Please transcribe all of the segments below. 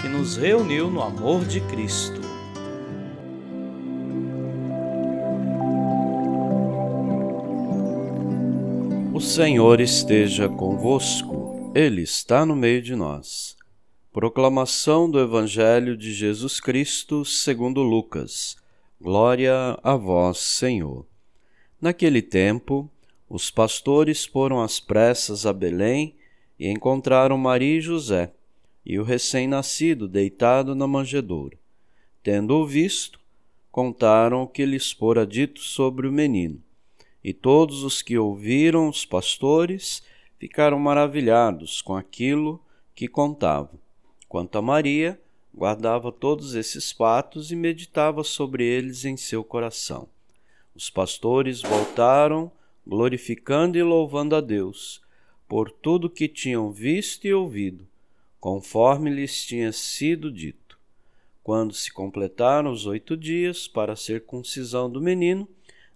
que nos reuniu no amor de Cristo. O Senhor esteja convosco, Ele está no meio de nós. Proclamação do Evangelho de Jesus Cristo segundo Lucas. Glória a vós, Senhor. Naquele tempo, os pastores foram às pressas a Belém e encontraram Maria e José e o recém-nascido deitado na manjedoura. Tendo-o visto, contaram o que lhes fora dito sobre o menino. E todos os que ouviram os pastores ficaram maravilhados com aquilo que contavam. Quanto a Maria, guardava todos esses fatos e meditava sobre eles em seu coração. Os pastores voltaram, glorificando e louvando a Deus por tudo que tinham visto e ouvido, conforme lhes tinha sido dito. Quando se completaram os oito dias para a circuncisão do menino,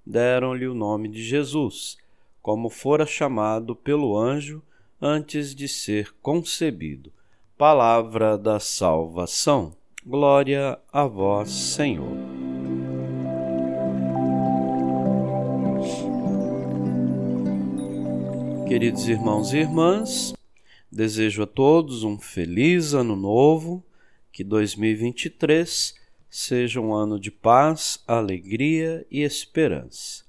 deram-lhe o nome de Jesus, como fora chamado pelo anjo antes de ser concebido. Palavra da salvação. Glória a vós, Senhor. Queridos irmãos e irmãs, desejo a todos um feliz ano novo, que 2023 seja um ano de paz, alegria e esperança.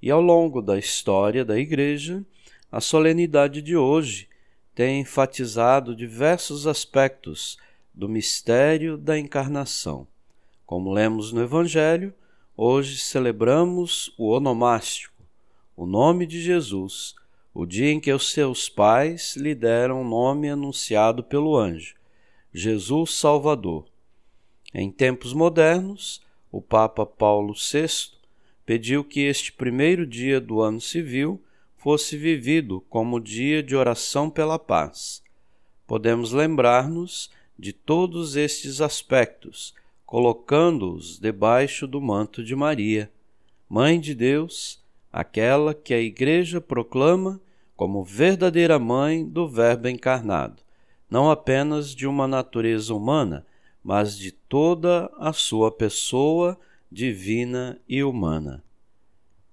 E ao longo da história da Igreja, a solenidade de hoje tem enfatizado diversos aspectos do mistério da encarnação. Como lemos no Evangelho, hoje celebramos o onomástico, o nome de Jesus o dia em que os seus pais lhe deram o nome anunciado pelo anjo, Jesus Salvador. Em tempos modernos, o Papa Paulo VI pediu que este primeiro dia do ano civil fosse vivido como dia de oração pela paz. Podemos lembrar-nos de todos estes aspectos, colocando-os debaixo do manto de Maria, Mãe de Deus, aquela que a Igreja proclama como verdadeira mãe do Verbo encarnado, não apenas de uma natureza humana, mas de toda a sua pessoa divina e humana.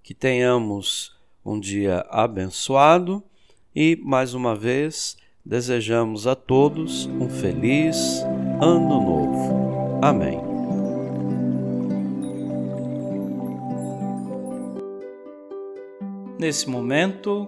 Que tenhamos um dia abençoado e, mais uma vez, desejamos a todos um feliz Ano Novo. Amém. Nesse momento,